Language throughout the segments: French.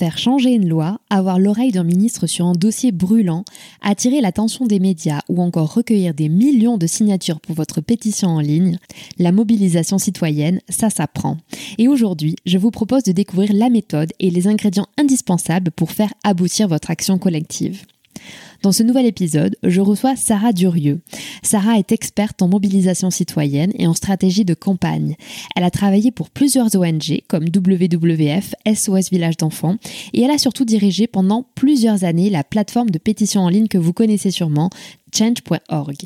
Faire changer une loi, avoir l'oreille d'un ministre sur un dossier brûlant, attirer l'attention des médias ou encore recueillir des millions de signatures pour votre pétition en ligne, la mobilisation citoyenne, ça s'apprend. Et aujourd'hui, je vous propose de découvrir la méthode et les ingrédients indispensables pour faire aboutir votre action collective. Dans ce nouvel épisode, je reçois Sarah Durieux. Sarah est experte en mobilisation citoyenne et en stratégie de campagne. Elle a travaillé pour plusieurs ONG comme WWF, SOS Village d'enfants et elle a surtout dirigé pendant plusieurs années la plateforme de pétition en ligne que vous connaissez sûrement, change.org.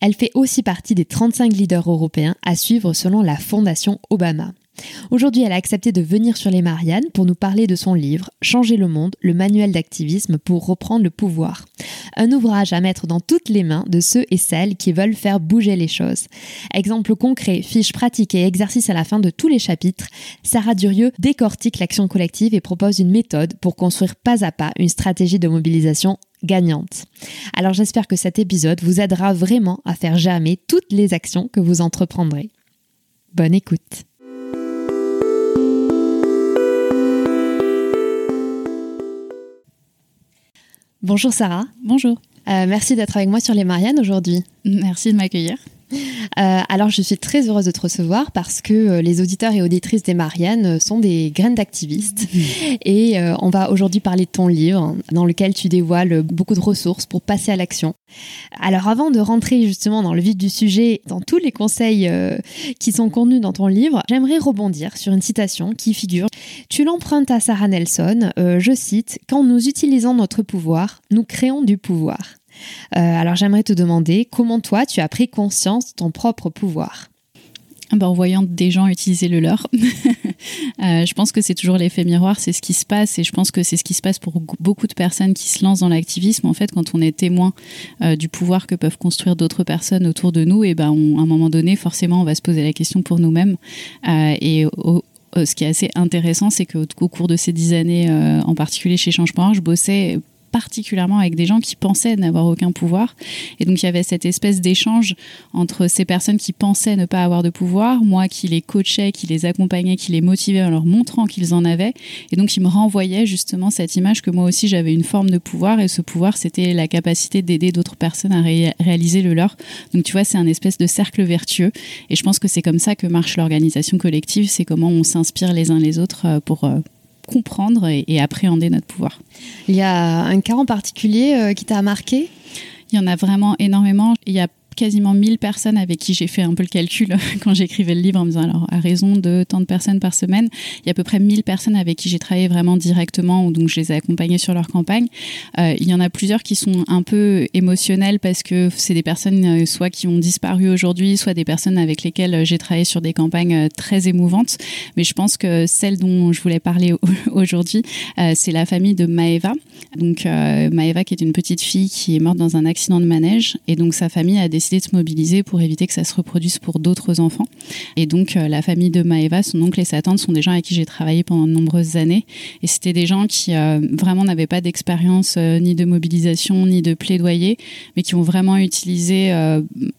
Elle fait aussi partie des 35 leaders européens à suivre selon la Fondation Obama. Aujourd'hui, elle a accepté de venir sur les Mariannes pour nous parler de son livre Changer le monde, le manuel d'activisme pour reprendre le pouvoir. Un ouvrage à mettre dans toutes les mains de ceux et celles qui veulent faire bouger les choses. Exemple concret, fiches pratiques et exercices à la fin de tous les chapitres, Sarah Durieux décortique l'action collective et propose une méthode pour construire pas à pas une stratégie de mobilisation gagnante. Alors j'espère que cet épisode vous aidera vraiment à faire jamais toutes les actions que vous entreprendrez. Bonne écoute. Bonjour Sarah. Bonjour. Euh, merci d'être avec moi sur les Mariannes aujourd'hui. Merci de m'accueillir. Euh, alors, je suis très heureuse de te recevoir parce que euh, les auditeurs et auditrices des Mariannes euh, sont des graines d'activistes. Et on va aujourd'hui parler de ton livre dans lequel tu dévoiles beaucoup de ressources pour passer à l'action. Alors, avant de rentrer justement dans le vif du sujet, dans tous les conseils qui sont contenus dans ton livre, j'aimerais rebondir sur une citation qui figure. Tu l'empruntes à Sarah Nelson, je cite, Quand nous utilisons notre pouvoir, nous créons du pouvoir. Euh, alors j'aimerais te demander comment toi tu as pris conscience de ton propre pouvoir? Ah bah, en voyant des gens utiliser le leur. Euh, je pense que c'est toujours l'effet miroir, c'est ce qui se passe et je pense que c'est ce qui se passe pour beaucoup de personnes qui se lancent dans l'activisme. En fait, quand on est témoin euh, du pouvoir que peuvent construire d'autres personnes autour de nous, et ben à un moment donné, forcément, on va se poser la question pour nous-mêmes. et ce qui est assez intéressant, c'est qu'au cours de ces dix années, en particulier chez Change.org, je bossais particulièrement avec des gens qui pensaient n'avoir aucun pouvoir. Et donc il y avait cette espèce d'échange entre ces personnes qui pensaient ne pas avoir de pouvoir, moi qui les coachais, qui les accompagnais, qui les motivais en leur montrant qu'ils en avaient. Et donc ils me renvoyaient justement cette image que moi aussi j'avais une forme de pouvoir et ce pouvoir c'était la capacité d'aider d'autres personnes à réaliser le leur. Donc tu vois c'est un espèce de cercle vertueux et je pense que c'est comme ça que marche l'organisation collective, c'est comment on s'inspire les uns les autres euh, pour euh, comprendre et, appréhender notre pouvoir. Il y a un cas en particulier euh, qui t'a marqué? Il y en a vraiment énormément. Il y a quasiment 1000 personnes avec qui j'ai fait un peu le calcul quand j'écrivais le livre en me disant alors à raison de tant de personnes par semaine, il y a à peu près 1000 personnes avec qui j'ai travaillé vraiment directement ou donc je les ai accompagnées sur leur campagne. Euh, il y en a plusieurs qui sont un peu émotionnelles parce que c'est des personnes euh, soit qui ont disparu aujourd'hui, soit des personnes avec lesquelles j'ai travaillé sur des campagnes euh, très émouvantes. Mais je pense que celle dont je voulais parler aujourd'hui, c'est la famille de Maeva. Donc Maeva qui est une petite fille qui est morte dans un accident de manège et donc sa famille a décidé de se mobiliser pour éviter que ça se reproduise pour d'autres enfants. Et donc, euh, la famille de Maeva, son oncle et sa tante sont des gens avec qui j'ai travaillé pendant de nombreuses années. Et c'était des gens qui euh, vraiment n'avaient pas d'expérience euh, ni de mobilisation, ni de plaidoyer, mais qui ont vraiment utilisé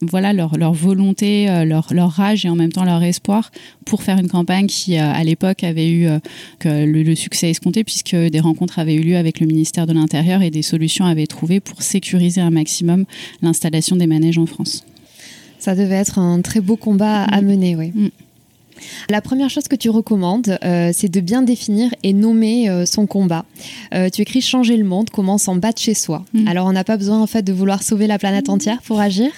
voilà, leur, leur volonté, leur, leur rage et en même temps leur espoir pour faire une campagne qui, à l'époque, avait eu le, le, succès escompté, puisque des rencontres avaient eu lieu avec le ministère de l'Intérieur et des solutions avaient été trouvées pour sécuriser un maximum l'installation des manèges en France. Ça devait être un très beau combat à mm. mener, oui. Mm. La première chose que tu recommandes, euh, c'est de bien définir et nommer euh, son combat. Euh, tu écris changer le monde commence en bas de chez soi. Mm. Alors on n'a pas besoin en fait de vouloir sauver la planète entière pour agir?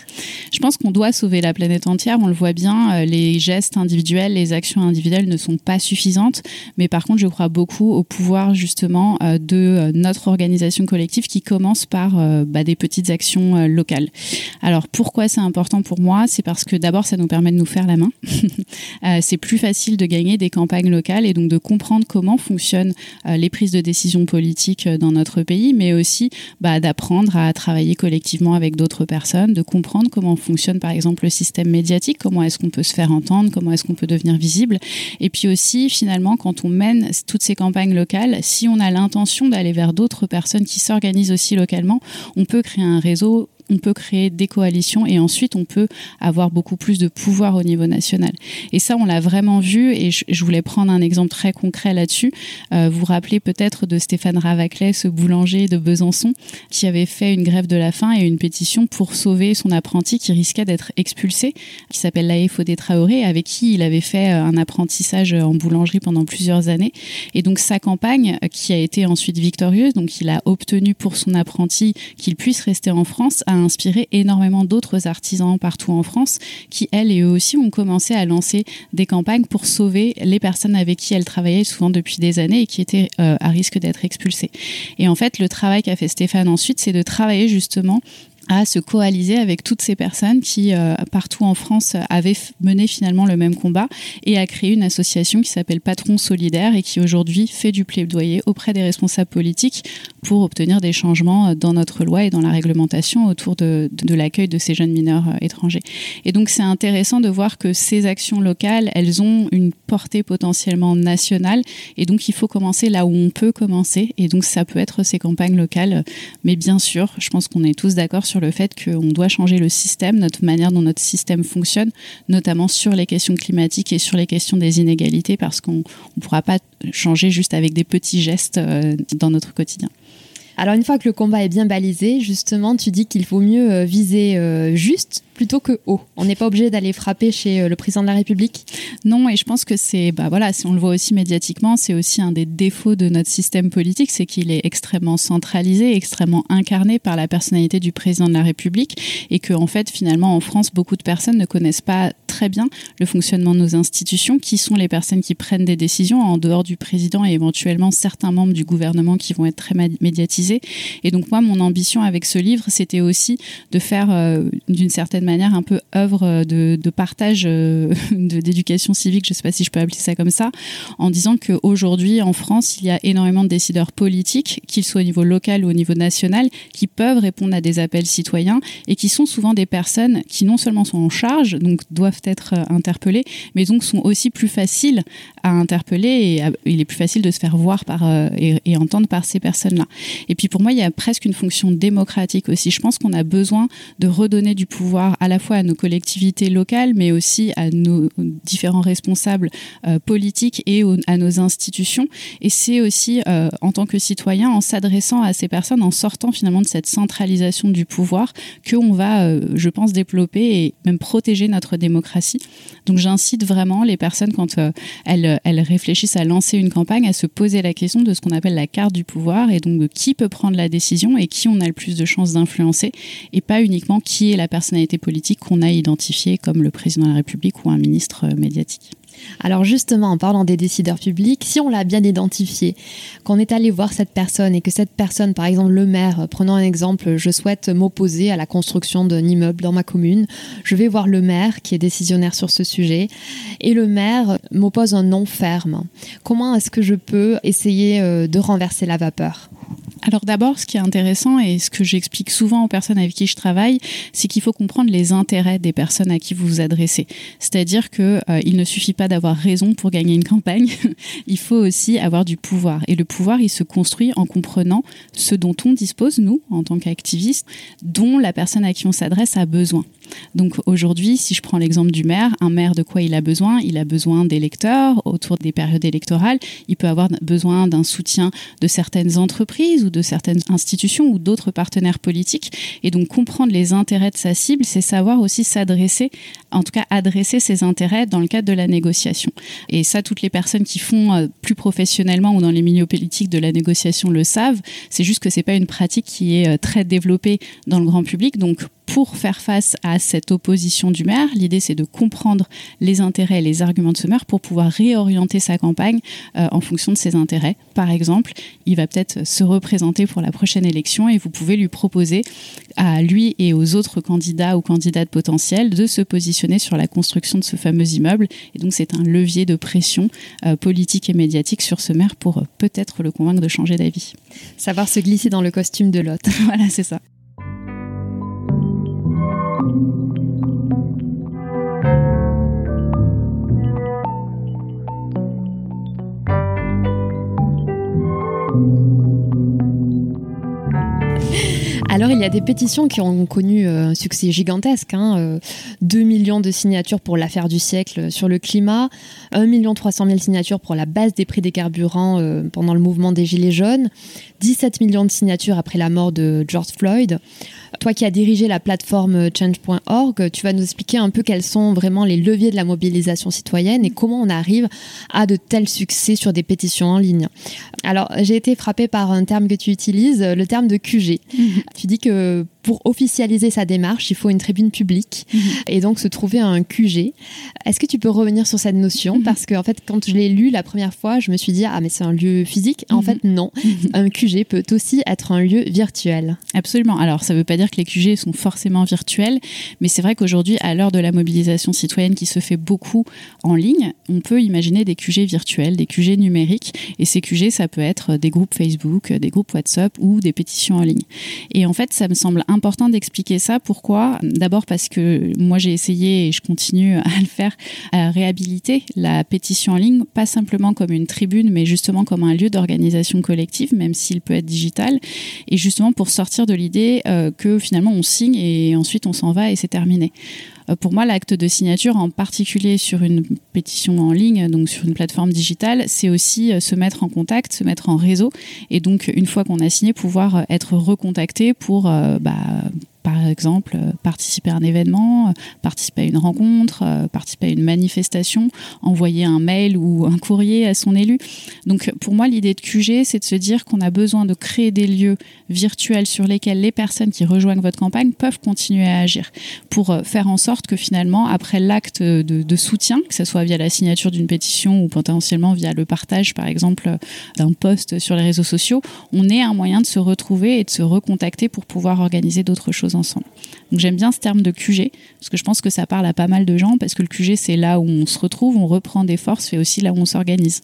Je pense qu'on doit sauver la planète entière. On le voit bien, les gestes individuels, les actions individuelles ne sont pas suffisantes. Mais par contre, je crois beaucoup au pouvoir justement de notre organisation collective qui commence par bah, des petites actions locales. Alors pourquoi c'est important pour moi? C'est parce que d'abord ça nous permet de nous faire la main. c'est plus facile de gagner des campagnes locales et donc de comprendre comment fonctionnent euh, les prises de décision politiques euh, dans notre pays, mais aussi bah, d'apprendre à travailler collectivement avec d'autres personnes, de comprendre comment fonctionne par exemple le système médiatique, comment est-ce qu'on peut se faire entendre, comment est-ce qu'on peut devenir visible. Et puis aussi, finalement, quand on mène toutes ces campagnes locales, si on a l'intention d'aller vers d'autres personnes qui s'organisent aussi localement, on peut créer un réseau on peut créer des coalitions et ensuite on peut avoir beaucoup plus de pouvoir au niveau national. Et ça, on l'a vraiment vu et je, voulais prendre un exemple très concret là-dessus. Euh, vous vous rappelez peut-être de Stéphane Ravaclet, ce boulanger de Besançon, qui avait fait une grève de la faim et une pétition pour sauver son apprenti qui risquait d'être expulsé, qui s'appelle Laïf Fodé Traoré, avec qui il avait fait euh, un apprentissage en boulangerie pendant plusieurs années. Et donc sa campagne, euh, qui a été ensuite victorieuse, donc il a obtenu pour son apprenti qu'il puisse rester en France, a inspiré énormément d'autres artisans partout en France qui, elles et eux aussi, ont commencé à lancer des campagnes pour sauver les personnes avec qui elles travaillaient souvent depuis des années et qui étaient euh, à risque d'être expulsées. Et en fait, le travail qu'a fait Stéphane ensuite, c'est de travailler justement à se coaliser avec toutes ces personnes qui, euh, partout en France, avaient mené finalement le même combat et a créé une association qui s'appelle Patron Solidaire et qui aujourd'hui fait du plaidoyer auprès des responsables politiques pour obtenir des changements euh, dans notre loi et dans la réglementation autour de, de l'accueil de ces jeunes mineurs euh, étrangers. Et donc c'est intéressant de voir que ces actions locales, elles ont une portée potentiellement nationale et donc il faut commencer là où on peut commencer et donc ça peut être ces campagnes locales. Mais bien sûr, je pense qu'on est tous d'accord sur le fait qu'on doit changer le système, notre manière dont notre système fonctionne, notamment sur les questions climatiques et sur les questions des inégalités, parce qu'on ne pourra pas changer juste avec des petits gestes euh, dans notre quotidien. Alors une fois que le combat est bien balisé, justement, tu dis qu'il vaut mieux euh, viser euh, juste plutôt que haut. On n'est pas obligé d'aller frapper chez euh, le président de la République? Non, et je pense que c'est, bah voilà, si on le voit aussi médiatiquement, c'est aussi un des défauts de notre système politique, c'est qu'il est extrêmement centralisé, extrêmement incarné par la personnalité du président de la République, et que en fait, finalement, en France, beaucoup de personnes ne connaissent pas très bien le fonctionnement de nos institutions, qui sont les personnes qui prennent des décisions en dehors du président et éventuellement certains membres du gouvernement qui vont être très médiatisés. Et donc moi, mon ambition avec ce livre, c'était aussi de faire euh, d'une certaine manière un peu œuvre de, partage euh, d'éducation civique, je ne sais pas si je peux appeler ça comme ça, en disant qu'aujourd'hui en France, il y a énormément de décideurs politiques, qu'ils soient au niveau local ou au niveau national, qui peuvent répondre à des appels citoyens et qui sont souvent des personnes qui non seulement sont en charge, donc doivent être euh, interpellées, mais donc sont aussi plus faciles à interpeller et il est plus facile de se faire voir par, euh, et, entendre par ces personnes-là. Et puis pour moi, il y a presque une fonction démocratique aussi. Je pense qu'on a besoin de redonner du pouvoir à la fois à nos collectivités locales, mais aussi à nos différents responsables euh, politiques et à nos institutions. Et c'est aussi, en tant que citoyen, en s'adressant à ces personnes, en sortant finalement de cette centralisation du pouvoir, qu'on va, je pense, développer et même protéger notre démocratie. Donc j'incite vraiment les personnes, quand elles, elles réfléchissent à lancer une campagne, à se poser la question de ce qu'on appelle la carte du pouvoir et donc de qui peut prendre la décision et qui on a le plus de chances d'influencer et pas uniquement qui est la personnalité politique qu'on a identifié comme le président de la République ou un ministre euh, médiatique. Alors justement, en parlant des décideurs publics, si on l'a bien identifié, qu'on est allé voir cette personne et que cette personne, par exemple le maire, prenons un exemple, je souhaite m'opposer à la construction d'un immeuble dans ma commune, je vais voir le maire qui est décisionnaire sur ce sujet et le maire m'oppose un non ferme. Comment est-ce que je peux essayer euh, de renverser la vapeur? Alors d'abord, ce qui est intéressant et ce que j'explique souvent aux personnes avec qui je travaille, c'est qu'il faut comprendre les intérêts des personnes à qui vous vous adressez. C'est-à-dire que euh, il ne suffit pas d'avoir raison pour gagner une campagne, il faut aussi avoir du pouvoir. Et le pouvoir, il se construit en comprenant ce dont on dispose nous en tant qu'activistes, dont la personne à qui on s'adresse a besoin. Donc aujourd'hui, si je prends l'exemple du maire, un maire de quoi il a besoin? Il a besoin d'électeurs autour des périodes électorales. Il peut avoir besoin d'un soutien de certaines entreprises ou de certaines institutions ou d'autres partenaires politiques. Et donc comprendre les intérêts de sa cible, c'est savoir aussi s'adresser, en tout cas adresser ses intérêts dans le cadre de la négociation. Et ça, toutes les personnes qui font euh, plus professionnellement ou dans les milieux politiques de la négociation le savent. C'est juste que c'est pas une pratique qui est euh, très développée dans le grand public. Donc pour faire face à cette opposition du maire, l'idée c'est de comprendre les intérêts et les arguments de ce maire pour pouvoir réorienter sa campagne euh, en fonction de ses intérêts. Par exemple, il va peut-être se représenter pour la prochaine élection et vous pouvez lui proposer à lui et aux autres candidats ou candidates potentiels de se positionner sur la construction de ce fameux immeuble. Et donc c'est un levier de pression euh, politique et médiatique sur ce maire pour euh, peut-être le convaincre de changer d'avis. Savoir se glisser dans le costume de l'autre. voilà, c'est ça. Il y a des pétitions qui ont connu euh, un succès gigantesque. Hein, 2 euh, millions de signatures pour l'affaire du siècle sur le climat, 1 million 300 000 signatures pour la baisse des prix des carburants euh, pendant le mouvement des Gilets jaunes, 17 millions de signatures après la mort de George Floyd. Toi qui as dirigé la plateforme change.org, tu vas nous expliquer un peu quels sont vraiment les leviers de la mobilisation citoyenne et comment on arrive à de tels succès sur des pétitions en ligne. Alors, j'ai été frappée par un terme que tu utilises, le terme de QG. Mhm. Tu dis que pour officialiser sa démarche, il faut une tribune publique mhm. et donc se trouver un QG. Est-ce que tu peux revenir sur cette notion mhm. Parce que en fait, quand je l'ai lu la première fois, je me suis dit ah mais c'est un lieu physique. En mhm. fait, non. un QG peut aussi être un lieu virtuel. Absolument. Alors ça ne veut pas dire que les QG sont forcément virtuels, mais c'est vrai qu'aujourd'hui, à l'heure de la mobilisation citoyenne qui se fait beaucoup en ligne, on peut imaginer des QG virtuels, des QG numériques. Et ces QG, ça peut être des groupes Facebook, des groupes WhatsApp ou des pétitions en ligne. Et en fait, ça me semble important d'expliquer ça. Pourquoi? D'abord parce que moi j'ai essayé et je continue à le faire, à réhabiliter la pétition en ligne, pas simplement comme une tribune, mais justement comme un lieu d'organisation collective, même s'il peut être digital, et justement pour sortir de l'idée euh, que finalement on signe et ensuite on s'en va et c'est terminé. Euh, pour moi, l'acte de signature, en particulier sur une pétition en ligne, donc sur une plateforme digitale, c'est aussi euh, se mettre en contact, se mettre en réseau, et donc une fois qu'on a signé, pouvoir euh, être recontacté pour bah, par exemple, euh, participer à un événement, euh, participer à une rencontre, euh, participer à une manifestation, envoyer un mail ou un courrier à son élu. Donc pour moi, l'idée de QG, c'est de se dire qu'on a besoin de créer des lieux virtuels sur lesquels les personnes qui rejoignent votre campagne peuvent continuer à agir pour faire en sorte que finalement, après l'acte de, soutien, que ce soit via la signature d'une pétition ou potentiellement via le partage, par exemple, d'un post sur les réseaux sociaux, on ait un moyen de se retrouver et de se recontacter pour pouvoir organiser d'autres choses ensemble. Donc j'aime bien ce terme de QG, parce que je pense que ça parle à pas mal de gens, parce que le QG, c'est là où on se retrouve, on reprend des forces, et aussi là où on s'organise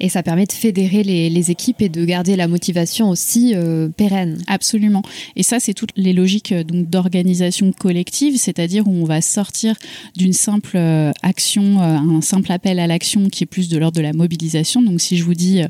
et ça permet de fédérer les, équipes et de garder la motivation aussi euh, pérenne. Absolument. Et ça, c'est toutes les logiques euh, donc d'organisation collective, c'est-à-dire où on va sortir d'une simple euh, action, un simple appel à l'action qui est plus de l'ordre de la mobilisation. Donc, si je vous dis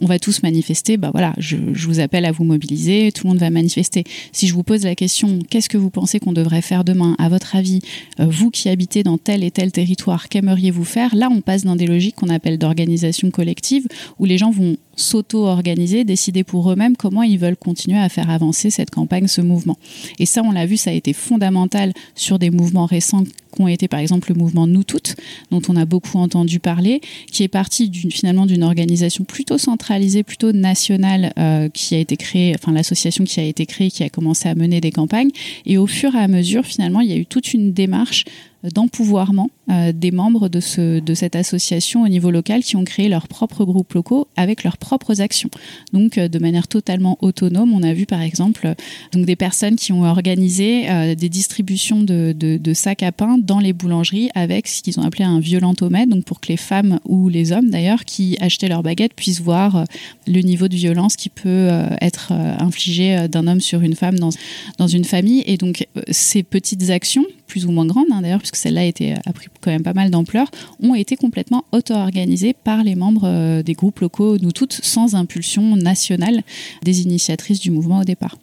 on va tous manifester, bah voilà, je, je, vous appelle à vous mobiliser, tout le monde va manifester. Si je vous pose la question qu'est-ce que vous pensez qu'on devrait faire demain? À votre avis, vous qui habitez dans tel et tel territoire, qu'aimeriez-vous faire? Là, on passe dans des logiques qu'on appelle d'organisation collective où les gens vont s'auto-organiser, décider pour eux-mêmes comment ils veulent continuer à faire avancer cette campagne, ce mouvement. Et ça, on l'a vu, ça a été fondamental sur des mouvements récents qui ont été par exemple le mouvement Nous Toutes, dont on a beaucoup entendu parler, qui est parti finalement d'une organisation plutôt centralisée, plutôt nationale, euh, qui a été créée, enfin l'association qui a été créée, qui a commencé à mener des campagnes. Et au fur et à mesure, finalement, il y a eu toute une démarche d'empouvoirment euh, des membres de, ce, de cette association au niveau local qui ont créé leurs propres groupes locaux avec leurs propres actions. Donc euh, de manière totalement autonome, on a vu par exemple donc des personnes qui ont organisé des distributions de, sacs à pain dans les boulangeries avec ce qu'ils ont appelé un violentomètre, donc pour que les femmes ou les hommes d'ailleurs qui achetaient leurs baguettes puissent voir le niveau de violence qui peut être infligé d'un homme sur une femme dans, dans une famille. Et donc ces petites actions plus ou moins grandes, hein, d'ailleurs, puisque celle-là a pris quand même pas mal d'ampleur, ont été complètement auto-organisées par les membres euh, des groupes locaux, nous toutes, sans impulsion nationale des initiatrices du mouvement au départ.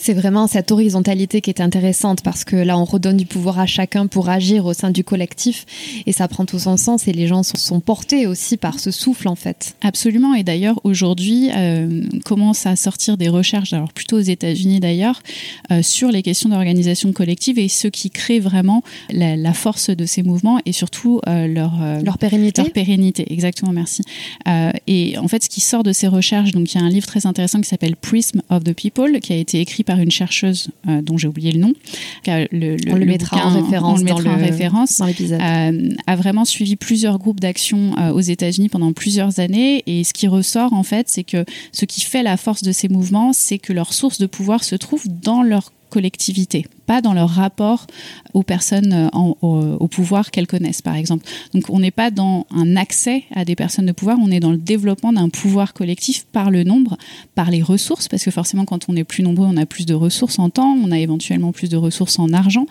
C'est vraiment cette horizontalité qui est intéressante parce que là, on redonne du pouvoir à chacun pour agir au sein du collectif et ça prend tout son sens et les gens sont, portés aussi par ce souffle en fait. Absolument. Et d'ailleurs, aujourd'hui, euh, commence à sortir des recherches, alors plutôt aux États-Unis d'ailleurs, euh, sur les questions d'organisation collective et ce qui crée vraiment la, force de ces mouvements et surtout euh, leur, leur pérennité. Leur pérennité, exactement, merci. et en fait, ce qui sort de ces recherches, donc il y a un livre très intéressant qui s'appelle Prism of the People, qui a été écrit par une chercheuse euh, dont j'ai oublié le nom. Le, on le, mettra en référence, dans, référence l'épisode. Euh, a vraiment suivi plusieurs groupes d'action euh, aux États-Unis pendant plusieurs années. Et ce qui ressort, en fait, c'est que ce qui fait la force de ces mouvements, c'est que leur source de pouvoir se trouve dans leur collectivité, pas dans leur rapport aux personnes euh, au, pouvoir qu'elles connaissent, par exemple. Donc on n'est pas dans un accès à des personnes de pouvoir, on est dans le développement d'un pouvoir collectif par le nombre, par les ressources, parce que forcément quand on est plus nombreux, on a plus de ressources en temps, on a éventuellement plus de ressources en argent,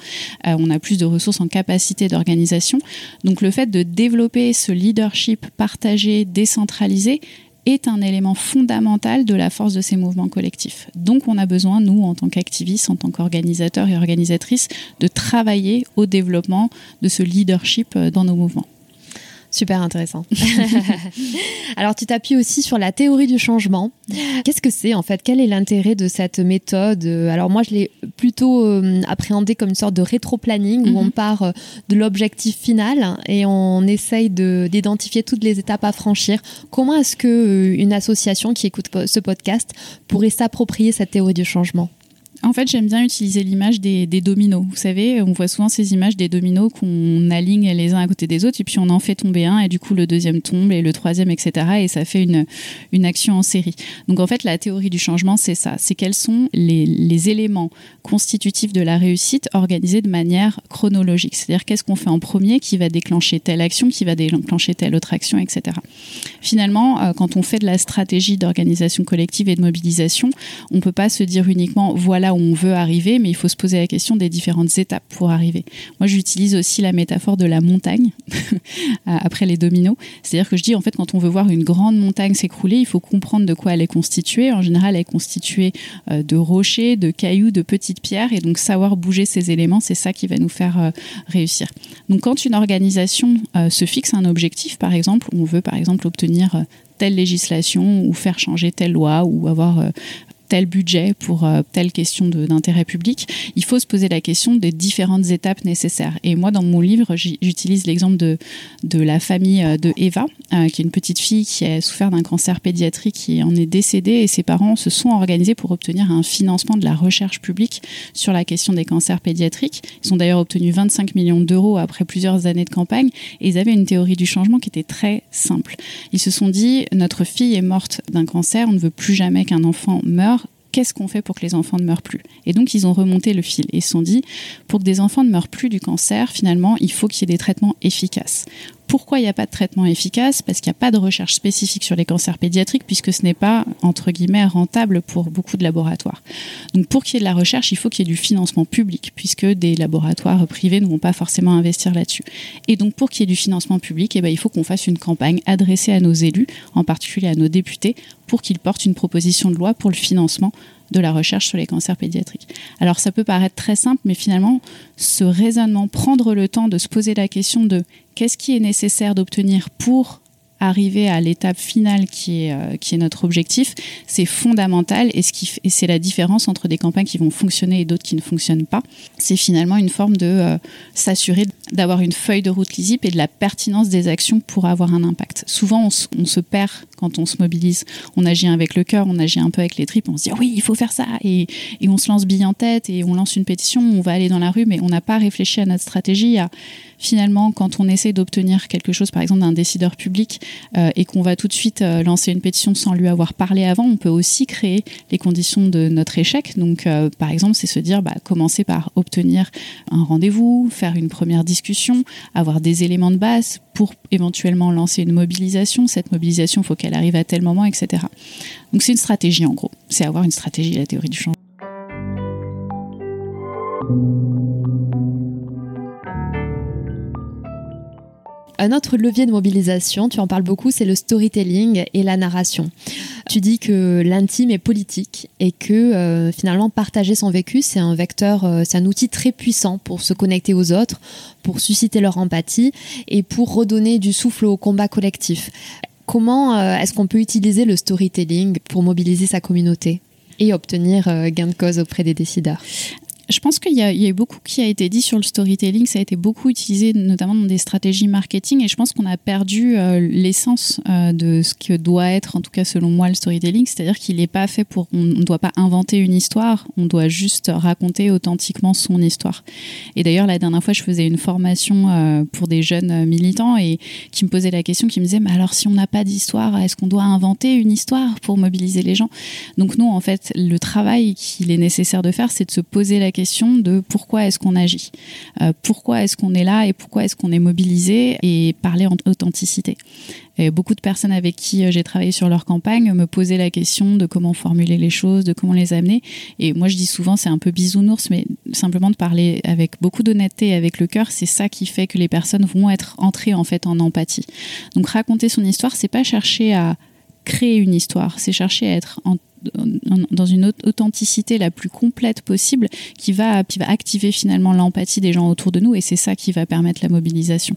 euh, on a plus de ressources en capacité d'organisation. Donc le fait de développer ce leadership partagé, décentralisé, est un élément fondamental de la force de ces mouvements collectifs. Donc on a besoin, nous, en tant qu'activistes, en tant qu'organisateurs et organisatrices, de travailler au développement de ce leadership euh, dans nos mouvements. Super intéressant. Alors, tu t'appuies aussi sur la théorie du changement. Qu'est-ce que c'est en fait? Quel est l'intérêt de cette méthode? Alors, moi, je l'ai plutôt euh, appréhendé comme une sorte de rétro-planning où on mhm. part euh, de l'objectif final et on essaye d'identifier toutes les étapes à franchir. Comment est-ce que euh, une association qui écoute ce podcast pourrait s'approprier cette théorie du changement? En fait, j'aime bien utiliser l'image des, dominos. Vous savez, on voit souvent ces images des dominos qu'on aligne les uns à côté des autres, et puis on en fait tomber un, et du coup le deuxième tombe, et le troisième, etc. Et ça fait une, une action en série. Donc en fait, la théorie du changement, c'est ça. C'est quels sont les, les, éléments constitutifs de la réussite organisés de manière chronologique. C'est-à-dire qu'est-ce qu'on fait en premier qui va déclencher telle action, qui va déclencher telle autre action, etc. Finalement, euh, quand on fait de la stratégie d'organisation collective et de mobilisation, on peut pas se dire uniquement voilà où on veut arriver, mais il faut se poser la question des différentes étapes pour arriver. Moi, j'utilise aussi la métaphore de la montagne après les dominos. C'est-à-dire que je dis, en fait, quand on veut voir une grande montagne s'écrouler, il faut comprendre de quoi elle est constituée. En général, elle est constituée euh, de rochers, de cailloux, de petites pierres, et donc savoir bouger ces éléments, c'est ça qui va nous faire euh, réussir. Donc, quand une organisation euh, se fixe un objectif, par exemple, on veut par exemple obtenir telle législation ou faire changer telle loi ou avoir tel budget pour euh, telle question d'intérêt public, il faut se poser la question des différentes étapes nécessaires. Et moi, dans mon livre, j'utilise l'exemple de, de la famille euh, de Eva, euh, qui est une petite fille qui a souffert d'un cancer pédiatrique qui en est décédée et ses parents se sont organisés pour obtenir un financement de la recherche publique sur la question des cancers pédiatriques. Ils ont d'ailleurs obtenu 25 millions d'euros après plusieurs années de campagne et ils avaient une théorie du changement qui était très simple. Ils se sont dit, notre fille est morte d'un cancer, on ne veut plus jamais qu'un enfant meure qu'est-ce qu'on fait pour que les enfants ne meurent plus? Et donc, ils ont remonté le fil et se sont dit, pour que des enfants ne meurent plus du cancer, finalement, il faut qu'il y ait des traitements efficaces. Pourquoi il n'y a pas de traitement efficace Parce qu'il n'y a pas de recherche spécifique sur les cancers pédiatriques, puisque ce n'est pas, entre guillemets, rentable pour beaucoup de laboratoires. Donc pour qu'il y ait de la recherche, il faut qu'il y ait du financement public, puisque des laboratoires privés ne vont pas forcément investir là-dessus. Et donc pour qu'il y ait du financement public, eh ben, il faut qu'on fasse une campagne adressée à nos élus, en particulier à nos députés, pour qu'ils portent une proposition de loi pour le financement de la recherche sur les cancers pédiatriques. Alors ça peut paraître très simple, mais finalement, ce raisonnement, prendre le temps de se poser la question de qu'est-ce qui est nécessaire d'obtenir pour arriver à l'étape finale qui est, euh, notre objectif, c'est fondamental et, c'est la différence entre des campagnes qui vont fonctionner et d'autres qui ne fonctionnent pas. C'est finalement une forme de euh, s'assurer d'avoir une feuille de route lisible et de la pertinence des actions pour avoir un impact. Souvent, on, se perd quand on se mobilise. On agit avec le cœur, on agit un peu avec les tripes, on se dit oui, il faut faire ça et, on se lance bille en tête et on lance une pétition, on va aller dans la rue, mais on n'a pas réfléchi à notre stratégie, finalement, quand on essaie d'obtenir quelque chose, par exemple d'un décideur public, euh, et qu'on va tout de suite euh, lancer une pétition sans lui avoir parlé avant, on peut aussi créer les conditions de notre échec. Donc, euh, par exemple, c'est se dire, bah, commencer par obtenir un rendez-vous, faire une première discussion, avoir des éléments de base pour éventuellement lancer une mobilisation. Cette mobilisation, il faut qu'elle arrive à tel moment, etc. Donc, c'est une stratégie en gros. C'est avoir une stratégie, la théorie du changement. Un autre levier de mobilisation, tu en parles beaucoup, c'est le storytelling et la narration. Tu dis que l'intime est politique et que euh, finalement partager son vécu, c'est un vecteur, euh, c'est un outil très puissant pour se connecter aux autres, pour susciter leur empathie et pour redonner du souffle au combat collectif. Comment euh, est-ce qu'on peut utiliser le storytelling pour mobiliser sa communauté et obtenir gain de cause auprès des décideurs? Je pense qu'il y, a eu beaucoup qui a été dit sur le storytelling. Ça a été beaucoup utilisé, notamment dans des stratégies marketing. Et je pense qu'on a perdu euh, l'essence euh, de ce que doit être, en tout cas selon moi, le storytelling. C'est-à-dire qu'il n'est pas fait pour. On ne doit pas inventer une histoire. On doit juste raconter authentiquement son histoire. Et d'ailleurs, la dernière fois, je faisais une formation euh, pour des jeunes militants et qui me posaient la question, qui me disaient Mais alors, si on n'a pas d'histoire, est-ce qu'on doit inventer une histoire pour mobiliser les gens? Donc, non, en fait, le travail qu'il est nécessaire de faire, c'est de se poser la question de pourquoi est-ce qu'on agit, euh, pourquoi est-ce qu'on est là et pourquoi est-ce qu'on est mobilisé et parler en authenticité. Et beaucoup de personnes avec qui euh, j'ai travaillé sur leur campagne me posaient la question de comment formuler les choses, de comment les amener. Et moi, je dis souvent, c'est un peu bisounours, mais simplement de parler avec beaucoup d'honnêteté et avec le cœur, c'est ça qui fait que les personnes vont être entrées en fait en empathie. Donc raconter son histoire, c'est pas chercher à créer une histoire, c'est chercher à être en dans une authenticité la plus complète possible qui va, qui va activer finalement l'empathie des gens autour de nous et c'est ça qui va permettre la mobilisation.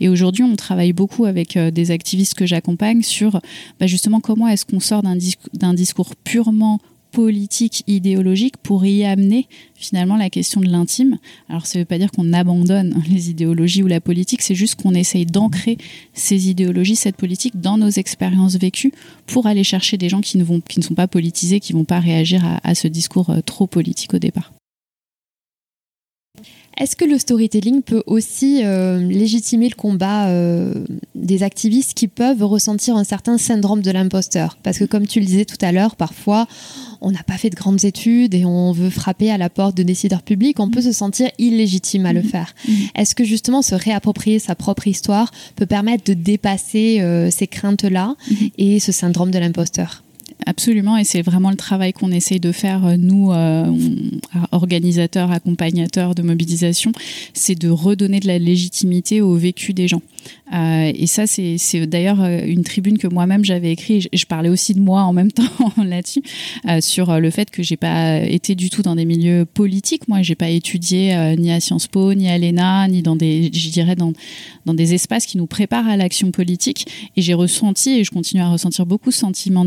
Et aujourd'hui, on travaille beaucoup avec euh, des activistes que j'accompagne sur bah, justement comment est-ce qu'on sort d'un discours purement politique, idéologique pour y amener finalement la question de l'intime. Alors ça ne veut pas dire qu'on abandonne les idéologies ou la politique, c'est juste qu'on essaye d'ancrer ces idéologies, cette politique dans nos expériences vécues pour aller chercher des gens qui ne, vont, qui ne sont pas politisés, qui ne vont pas réagir à, à ce discours euh, trop politique au départ. Est-ce que le storytelling peut aussi euh, légitimer le combat euh, des activistes qui peuvent ressentir un certain syndrome de l'imposteur? Parce que comme tu le disais tout à l'heure, parfois on n'a pas fait de grandes études et on veut frapper à la porte de décideurs publics, on peut se sentir illégitime à le mhm. faire. Mhm. Est-ce que justement se réapproprier sa propre histoire peut permettre de dépasser euh, ces craintes-là mhm. et ce syndrome de l'imposteur? Absolument, et c'est vraiment le travail qu'on essaye de faire, euh, nous, euh, organisateurs, accompagnateurs de mobilisation, c'est de redonner de la légitimité au vécu des gens. Euh, et ça, c'est d'ailleurs une tribune que moi-même j'avais écrite. Je, parlais aussi de moi en même temps là-dessus, sur le fait que j'ai pas été du tout dans des milieux politiques. Moi, j'ai pas étudié ni à Sciences Po, ni à l'ENA, ni dans des, je dirais, dans, dans des espaces qui nous préparent à l'action politique. Et j'ai ressenti, et je continue à ressentir beaucoup ce sentiment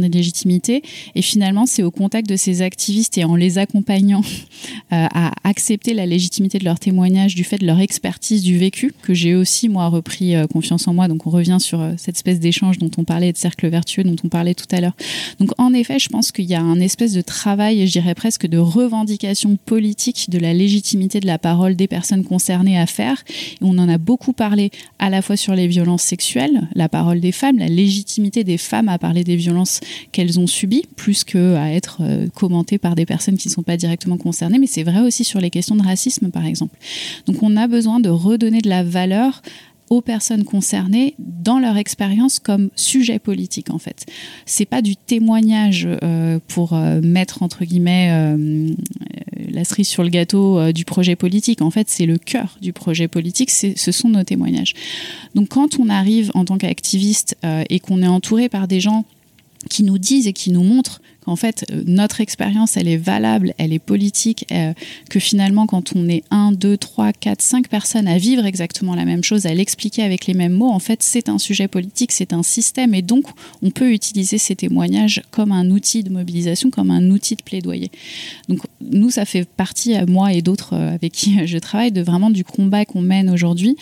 d'illégitimité. Et finalement, c'est au contact de ces activistes et en les accompagnant à accepter la légitimité de leur témoignage, du fait de leur expertise du vécu, que j'ai aussi, moi, repris confiance en moi. Donc on revient sur euh, cette espèce d'échange dont on parlait, de cercle vertueux dont on parlait tout à l'heure. Donc en effet, je pense qu'il y a un espèce de travail, je dirais presque de revendication politique de la légitimité de la parole des personnes concernées à faire. Et on en a beaucoup parlé à la fois sur les violences sexuelles, la parole des femmes, la légitimité des femmes à parler des violences qu'elles ont subies, plus qu'à être euh, commentées par des personnes qui ne sont pas directement concernées. Mais c'est vrai aussi sur les questions de racisme, par exemple. Donc on a besoin de redonner de la valeur aux personnes concernées dans leur expérience comme sujet politique en fait. C'est pas du témoignage euh, pour euh, mettre entre guillemets la cerise sur le gâteau du projet politique. En fait, c'est le cœur du projet politique. Ce sont nos témoignages. Donc, quand on arrive en tant qu'activiste et qu'on est entouré par des gens qui nous disent et qui nous montrent qu'en fait euh, notre expérience elle est valable, elle est politique, euh, que finalement quand on est 1, 2, 3, 4, 5 personnes à vivre exactement la même chose, à l'expliquer avec les mêmes mots, en fait c'est un sujet politique, c'est un système et donc on peut utiliser ces témoignages comme un outil de mobilisation, comme un outil de plaidoyer. Donc nous ça fait partie, euh, moi et d'autres avec qui je travaille, de vraiment du combat qu'on mène aujourd'hui.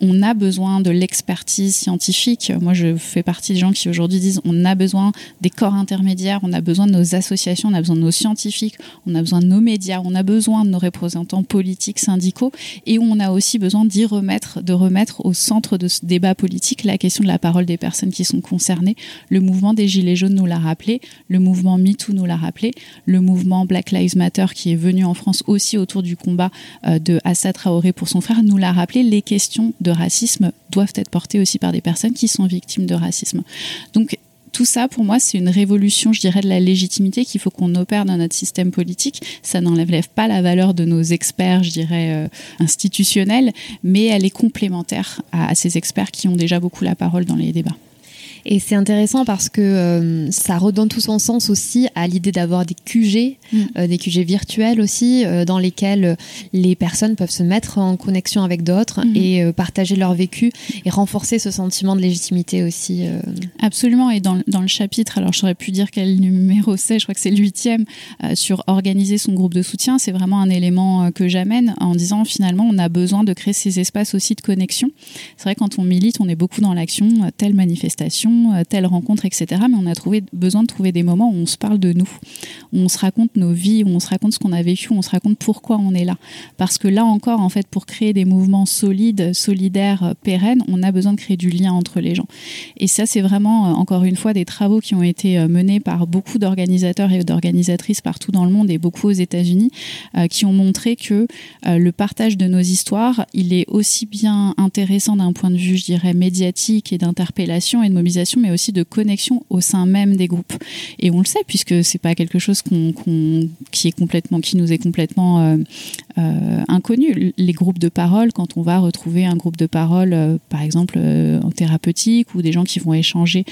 On a besoin de l'expertise scientifique. Moi je fais partie des gens qui aujourd'hui disent on a besoin des corps intermédiaires, on a besoin de nos associations, on a besoin de nos scientifiques, on a besoin de nos médias, on a besoin de nos représentants politiques, syndicaux, et on a aussi besoin d'y remettre, de remettre au centre de ce débat politique la question de la parole des personnes qui sont concernées. Le mouvement des Gilets jaunes nous l'a rappelé, le mouvement MeToo nous l'a rappelé, le mouvement Black Lives Matter qui est venu en France aussi autour du combat euh, de Assa Traoré pour son frère nous l'a rappelé. Les questions de racisme doivent être portées aussi par des personnes qui sont victimes de racisme. Donc tout ça, pour moi, c'est une révolution, je dirais, de la légitimité qu'il faut qu'on opère dans notre système politique. Ça n'enlève pas la valeur de nos experts, je dirais, euh, institutionnels, mais elle est complémentaire à, ces experts qui ont déjà beaucoup la parole dans les débats. Et c'est intéressant parce que euh, ça redonne tout son sens aussi à l'idée d'avoir des QG, mm. euh, des QG virtuels aussi, euh, dans lesquels les personnes peuvent se mettre en connexion avec d'autres mm. et partager leur vécu et renforcer ce sentiment de légitimité aussi. Absolument. Et dans, dans, le chapitre, alors j'aurais pu dire quel numéro c'est, je crois que c'est le huitième, sur organiser son groupe de soutien, c'est vraiment un élément que j'amène en disant finalement on a besoin de créer ces espaces aussi de connexion. C'est vrai quand on milite, on est beaucoup dans l'action, telle manifestation euh, telle rencontre, etc. Mais on a trouvé, besoin de trouver des moments où on se parle de nous, où on se raconte nos vies, où on se raconte ce qu'on a vécu, où on se raconte pourquoi on est là. Parce que là encore, en fait, pour créer des mouvements solides, solidaires, euh, pérennes, on a besoin de créer du lien entre les gens. Et ça, c'est vraiment, euh, encore une fois, des travaux qui ont été menés par beaucoup d'organisateurs et d'organisatrices partout dans le monde et beaucoup aux États-Unis, qui ont montré que le partage de nos histoires, il est aussi bien intéressant d'un point de vue, je dirais, médiatique et d'interpellation et de mobilisation mais aussi de connexion au sein même des groupes. Et on le sait puisque c'est pas quelque chose qui est complètement, qui nous est complètement euh, euh, inconnu. Les groupes de parole, quand on va retrouver un groupe de parole, euh, par exemple en thérapeutique ou des gens qui vont échanger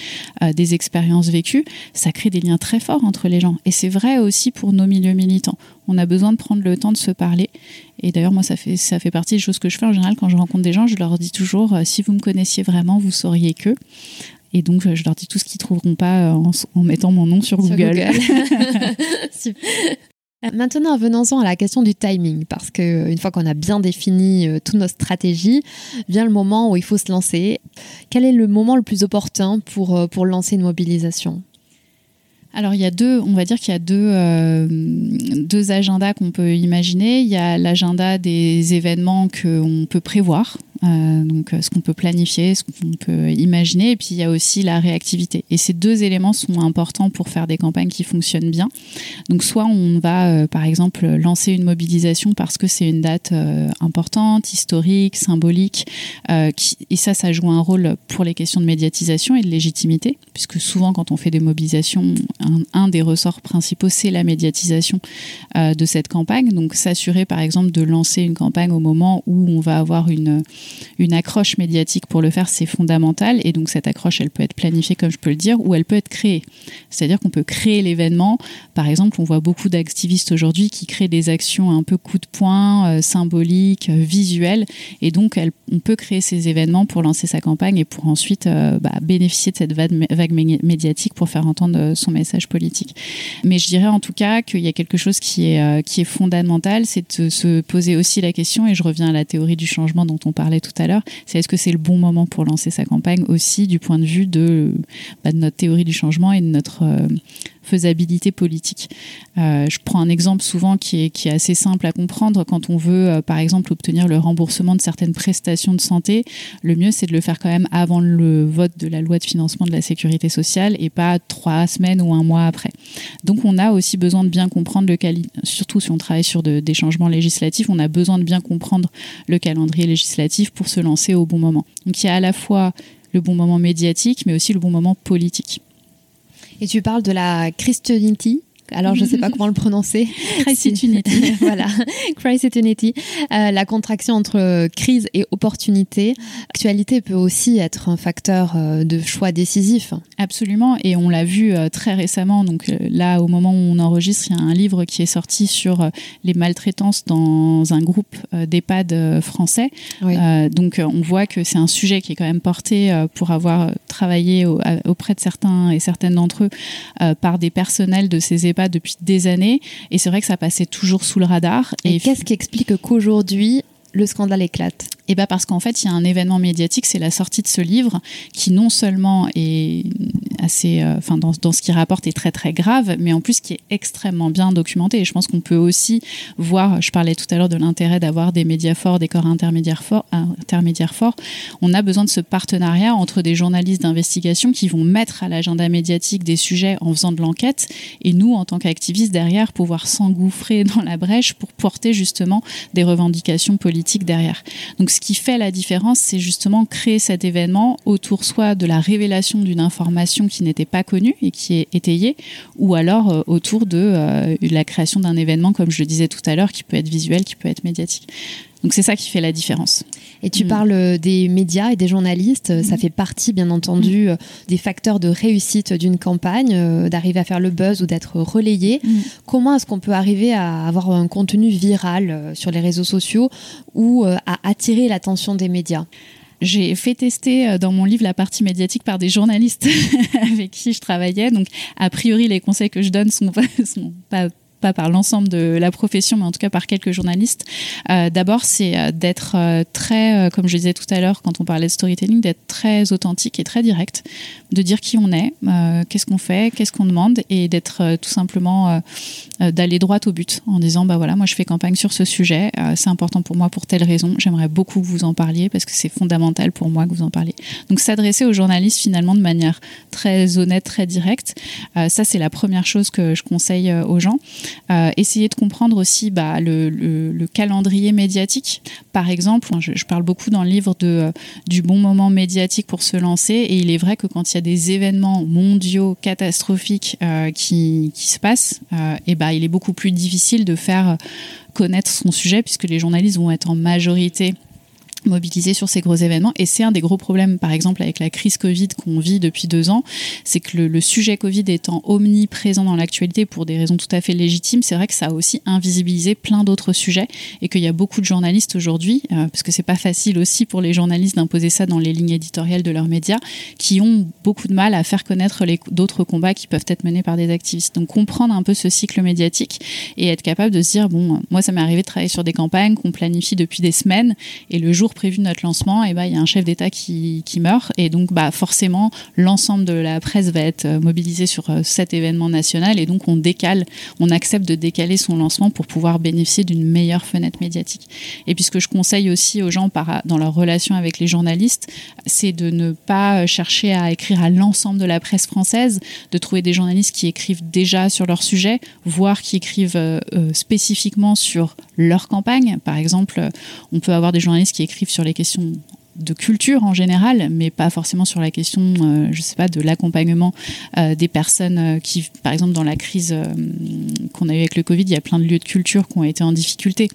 des expériences vécues, ça crée des liens très forts entre les gens. Et c'est vrai aussi pour nos milieux militants. On a besoin de prendre le temps de se parler. Et d'ailleurs, moi, ça fait, ça fait partie des choses que je fais en général quand je rencontre des gens. Je leur dis toujours, si vous me connaissiez vraiment, vous sauriez que. Et donc, je leur dis tout ce qu'ils trouveront pas euh, en, mettant mon nom sur Google. Maintenant, venons-en à la question du timing, parce que euh, une fois qu'on a bien défini euh, toutes nos stratégies, vient le moment où il faut se lancer. Quel est le moment le plus opportun pour, pour lancer une mobilisation? Alors il y a deux, on va dire qu'il y a deux, deux agendas qu'on peut imaginer. Il y a l'agenda des événements qu'on peut prévoir, euh, donc euh, ce qu'on peut planifier, ce qu'on peut imaginer, et puis il y a aussi la réactivité. Et ces deux éléments sont importants pour faire des campagnes qui fonctionnent bien. Donc soit on va euh, par exemple lancer une mobilisation parce que c'est une date importante, historique, symbolique, et ça, ça joue un rôle pour les questions de médiatisation et de légitimité, puisque souvent quand on fait des mobilisations, un, un des ressorts principaux, c'est la médiatisation de cette campagne. Donc s'assurer par exemple de lancer une campagne au moment où on va avoir une une accroche médiatique pour le faire, c'est fondamental. Et donc cette accroche, elle peut être planifiée, comme je peux le dire, ou elle peut être créée. C'est-à-dire qu'on peut créer l'événement. Par exemple, on voit beaucoup d'activistes aujourd'hui qui créent des actions un peu coup de poing, euh, symboliques, euh, visuelles. Et donc, on peut créer ces événements pour lancer sa campagne et pour ensuite euh, bah, bénéficier de cette vague, médiatique pour faire entendre son message politique. Mais je dirais en tout cas qu'il y a quelque chose qui est fondamental, c'est de se poser aussi la question, et je reviens à la théorie du changement dont on parlait tout à l'heure, c'est est-ce que c'est le bon moment pour lancer sa campagne aussi du point de vue de, bah, notre théorie du changement et de notre euh, faisabilité politique. Euh, je prends un exemple souvent qui est, assez simple à comprendre. Quand on veut, euh, par exemple, obtenir le remboursement de certaines prestations de santé, le mieux, c'est de le faire quand même avant le vote de la loi de financement de la sécurité sociale et pas trois semaines ou un mois après. Donc, on a aussi besoin de bien comprendre le calendrier, surtout si on travaille sur de, des changements législatifs, on a besoin de bien comprendre le calendrier législatif pour se lancer au bon moment. Donc, il y a à la fois le bon moment médiatique, mais aussi le bon moment politique. Et tu parles de la Christianity, alors je ne sais pas comment le prononcer. Unity. voilà, Unity. Euh, la contraction entre crise et opportunité. Actualité peut aussi être un facteur euh, de choix décisif. Absolument, et on l'a vu euh, très récemment. Donc euh, là, au moment où on enregistre, il y a un livre qui est sorti sur les maltraitances dans un groupe d'EHPAD français. donc on voit que c'est un sujet qui est quand même porté pour avoir travaillé auprès de certains et certaines d'entre eux par des personnels de ces EHPAD pas depuis des années. Et c'est vrai que ça passait toujours sous le radar. Et, qu'est-ce qui explique qu'aujourd'hui, le scandale éclate? Et bien parce qu'en fait, il y a un événement médiatique, c'est la sortie de ce livre qui non seulement est assez, euh, enfin dans, dans, ce qu'il rapporte est très très grave, mais en plus qui est extrêmement bien documenté. Et je pense qu'on peut aussi voir, je parlais tout à l'heure de l'intérêt d'avoir des médias forts, des corps intermédiaires forts, intermédiaires forts. On a besoin de ce partenariat entre des journalistes d'investigation qui vont mettre à l'agenda médiatique des sujets en faisant de l'enquête, et nous, en tant qu'activistes derrière, pouvoir s'engouffrer dans la brèche pour porter justement des revendications politiques derrière. Donc ce qui fait la différence, c'est justement créer cet événement autour soit de la révélation d'une information qui n'était pas connue et qui est étayée, ou alors euh, autour de euh, la création d'un événement, comme je le disais tout à l'heure, qui peut être visuel, qui peut être médiatique. Donc c'est ça qui fait la différence. Et tu mm. parles des médias et des journalistes, ça mm. fait partie bien entendu mm. des facteurs de réussite d'une campagne, d'arriver à faire le buzz ou d'être relayé. Comment est-ce qu'on peut arriver à avoir un contenu viral sur les réseaux sociaux ou à attirer l'attention des médias? J'ai fait tester euh, dans mon livre la partie médiatique par des journalistes avec qui je travaillais. Donc, a priori, les conseils que je donne sont sont pas pas par l'ensemble de la profession, mais en tout cas par quelques journalistes. Euh, d'abord, c'est euh, d'être euh, très, comme je disais tout à l'heure quand on parlait de storytelling, d'être très authentique et très direct, de dire qui on est, qu'est-ce qu'on fait, qu'est-ce qu'on demande, et d'être tout simplement d'aller droit au but en disant bah voilà, moi je fais campagne sur ce sujet, c'est important pour moi pour telle raison, j'aimerais beaucoup que vous en parliez parce que c'est fondamental pour moi que vous en parliez. Donc s'adresser aux journalistes finalement de manière très honnête, très directe, ça c'est la première chose que je conseille aux gens. Euh, essayer de comprendre aussi bah, le, calendrier médiatique. Par exemple, je, parle beaucoup dans le livre de, euh, du bon moment médiatique pour se lancer, et il est vrai que quand il y a des événements mondiaux catastrophiques euh, qui, se passent, et bah, il est beaucoup plus difficile de faire connaître son sujet puisque les journalistes vont être en majorité mobilisés sur ces gros événements. Et c'est un des gros problèmes, par exemple, avec la crise Covid qu'on vit depuis deux ans, c'est que le, sujet Covid étant omniprésent dans l'actualité pour des raisons tout à fait légitimes, c'est vrai que ça a aussi invisibilisé plein d'autres sujets et qu'il y a beaucoup de journalistes aujourd'hui, euh, parce que c'est pas facile aussi pour les journalistes d'imposer ça dans les lignes éditoriales de leurs médias, qui ont beaucoup de mal à faire connaître d'autres combats qui peuvent être menés par des activistes. Donc comprendre un peu ce cycle médiatique et être capable de se dire, bon, moi ça m'est arrivé de travailler sur des campagnes qu'on planifie depuis des semaines et le jour prévu notre lancement, et bah, il y a un chef d'État qui, qui, meurt. Et donc, bah, forcément, l'ensemble de la presse va être euh, mobilisé sur euh, cet événement national. Et donc, on décale, on accepte de décaler son lancement pour pouvoir bénéficier d'une meilleure fenêtre médiatique. Et puis, ce que je conseille aussi aux gens dans leur relation avec les journalistes, c'est de ne pas chercher à écrire à l'ensemble de la presse française, de trouver des journalistes qui écrivent déjà sur leur sujet, voire qui écrivent euh, spécifiquement sur leur campagne. Par exemple, on peut avoir des journalistes qui écrivent sur les questions de culture en général, mais pas forcément sur la question, euh, je sais pas, de l'accompagnement euh, des personnes euh, qui, par exemple, dans la crise qu'on a eue avec le Covid, il y a plein de lieux de culture qui ont été en difficulté.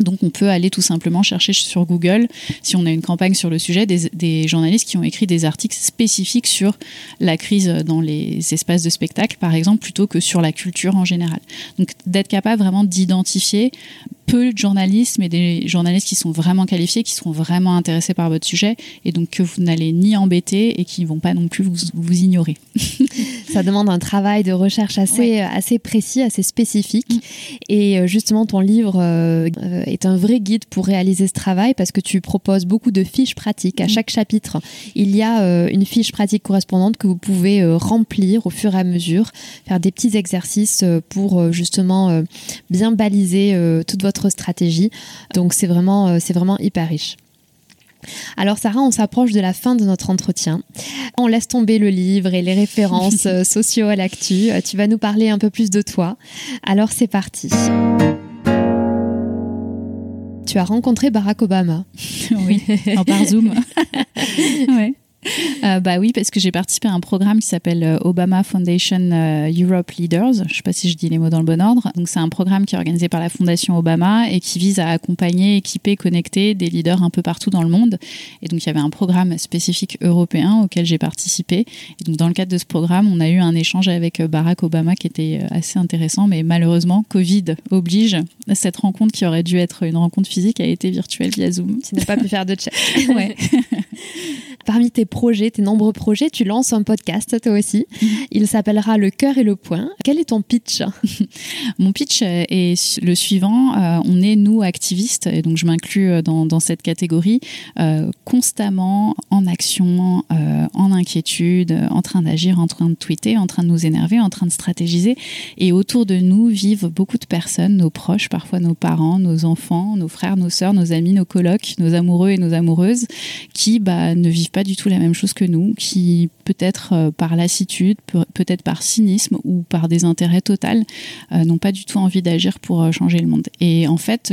Donc on peut aller tout simplement chercher sur Google, si on a une campagne sur le sujet, des, journalistes qui ont écrit des articles spécifiques sur la crise dans les espaces de spectacle, par exemple, plutôt que sur la culture en général. Donc d'être capable vraiment d'identifier peu de journalistes, mais des journalistes qui sont vraiment qualifiés, qui seront vraiment intéressés par votre sujet, et donc que vous n'allez ni embêter et qui ne vont pas non plus vous, vous ignorer. Ça demande un travail de recherche assez, assez précis, assez spécifique. Et euh, justement, ton livre euh, est un vrai guide pour réaliser ce travail parce que tu proposes beaucoup de fiches pratiques. À mm. chaque chapitre, il y a euh, une fiche pratique correspondante que vous pouvez remplir au fur et à mesure, faire des petits exercices pour justement bien baliser toute votre stratégie. Donc c'est vraiment, c'est vraiment hyper riche. Alors Sarah, on s'approche de la fin de notre entretien. On laisse tomber le livre et les références euh, sociaux à l'actu. Euh, tu vas nous parler un peu plus de toi. Alors c'est parti. Tu as rencontré Barack Obama. Oui, en par Zoom. ouais. Euh, bah oui, parce que j'ai participé à un programme qui s'appelle euh, Obama Foundation euh, Europe Leaders. Je ne sais pas si je dis les mots dans le bon ordre. Donc c'est un programme qui est organisé par la Fondation Obama et qui vise à accompagner, équiper, connecter des leaders un peu partout dans le monde. Et donc il y avait un programme spécifique européen auquel j'ai participé. Et donc dans le cadre de ce programme, on a eu un échange avec Barack Obama qui était assez intéressant, mais malheureusement, Covid oblige. Cette rencontre qui aurait dû être une rencontre physique a été virtuelle via Zoom. Tu n'as pas pu faire de chat. ouais. Parmi tes projets, tes nombreux projets, tu lances un podcast toi aussi. Mhm. Il s'appellera Le cœur et le point. Quel est ton pitch Mon pitch est le suivant. Euh, on est, nous, activistes, et donc je m'inclus euh, dans, cette catégorie, euh, constamment en action, en inquiétude, en train d'agir, en train de tweeter, en train de nous énerver, en train de stratégiser. Et autour de nous vivent beaucoup de personnes, nos proches, parfois nos parents, nos enfants, nos frères, nos sœurs, nos amis, nos colocs, nos amoureux et nos amoureuses, qui bah, ne vivent pas du tout la même chose que nous, qui peut-être euh, par lassitude, peut-être par cynisme ou par des intérêts total, euh, n'ont pas du tout envie d'agir pour euh, changer le monde. Et en fait,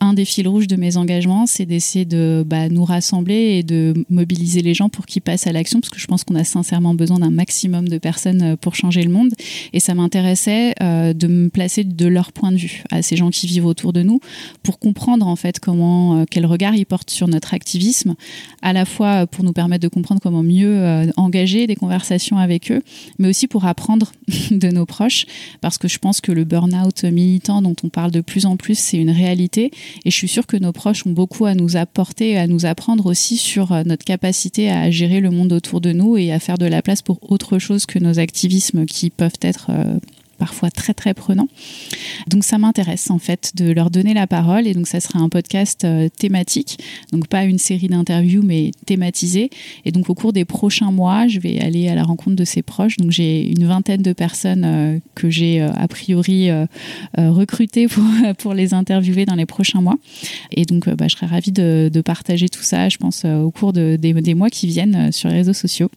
un des fils rouges de mes engagements, c'est d'essayer de bah, nous rassembler et de mobiliser les gens pour qu'ils passent à l'action, parce que je pense qu'on a sincèrement besoin d'un maximum de personnes euh, pour changer le monde. Et ça m'intéressait euh, de me placer de leur point de vue à ces gens qui vivent autour de nous, pour comprendre en fait comment, euh, quel regard ils portent sur notre activisme, à la fois pour nous permettre de comprendre comment mieux engager des conversations avec eux, mais aussi pour apprendre de nos proches, parce que je pense que le burn-out militant dont on parle de plus en plus, c'est une réalité et je suis sûre que nos proches ont beaucoup à nous apporter, à nous apprendre aussi sur euh, notre capacité à gérer le monde autour de nous et à faire de la place pour autre chose que nos activismes qui peuvent être euh, parfois très très prenant. Donc ça m'intéresse en fait de leur donner la parole et donc ça sera un podcast euh, thématique, donc pas une série d'interviews mais thématisé. Et donc au cours des prochains mois, je vais aller à la rencontre de ces proches. Donc j'ai une vingtaine de personnes euh, que j'ai euh, a priori recrutées pour, pour les interviewer dans les prochains mois. Et donc bah, je serais ravie de, partager tout ça, je pense, au cours de, des, des mois qui viennent sur les réseaux sociaux.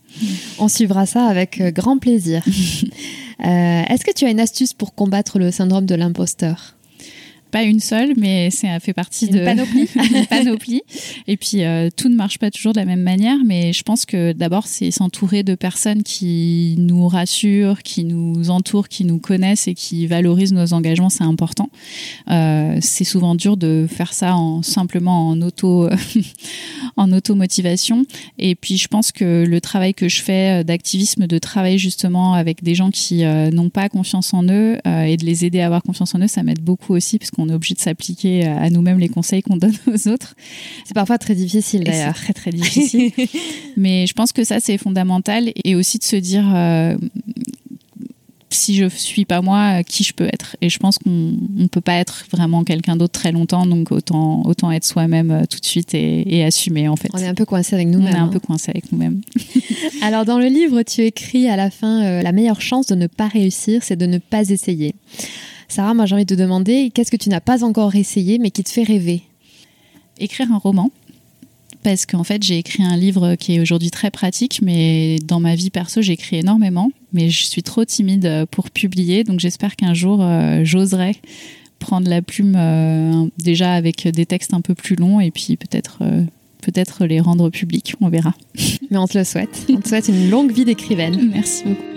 On suivra ça avec grand plaisir. Euh, est-ce que tu as une astuce pour combattre le syndrome de l'imposteur? Pas une seule, mais ça fait partie de panoplie. panoplie. Et puis euh, tout ne marche pas toujours de la même manière, mais je pense que d'abord c'est s'entourer de personnes qui nous rassurent, qui nous entourent, qui nous connaissent et qui valorisent nos engagements, c'est important. Euh, c'est souvent dur de faire ça en simplement en auto en auto motivation. Et puis je pense que le travail que je fais d'activisme, de travailler justement avec des gens qui euh, n'ont pas confiance en eux et de les aider à avoir confiance en eux, ça m'aide beaucoup aussi parce on est obligé de s'appliquer à nous-mêmes les conseils qu'on donne aux autres. C'est parfois très difficile d'ailleurs. Très très difficile. Mais je pense que ça c'est fondamental et aussi de se dire euh, si je suis pas moi, qui je peux être Et je pense qu'on ne peut pas être vraiment quelqu'un d'autre très longtemps, donc autant, autant être soi-même euh, tout de suite et, assumer en fait. On est un peu coincé avec nous-mêmes. On est un hein. peu coincé avec nous-mêmes. Alors dans le livre, tu écris à la fin euh, la meilleure chance de ne pas réussir, c'est de ne pas essayer. Sarah, moi j'ai envie de te demander, qu'est-ce que tu n'as pas encore essayé mais qui te fait rêver? Écrire un roman. Parce qu'en fait, j'ai écrit un livre qui est aujourd'hui très pratique, mais dans ma vie perso, j'écris énormément, mais je suis trop timide pour publier, donc j'espère qu'un jour, euh, j'oserai prendre la plume euh, déjà avec des textes un peu plus longs et puis peut-être euh, peut-être les rendre publics, on verra. Mais on te le souhaite. On te souhaite une longue vie d'écrivaine. Merci beaucoup.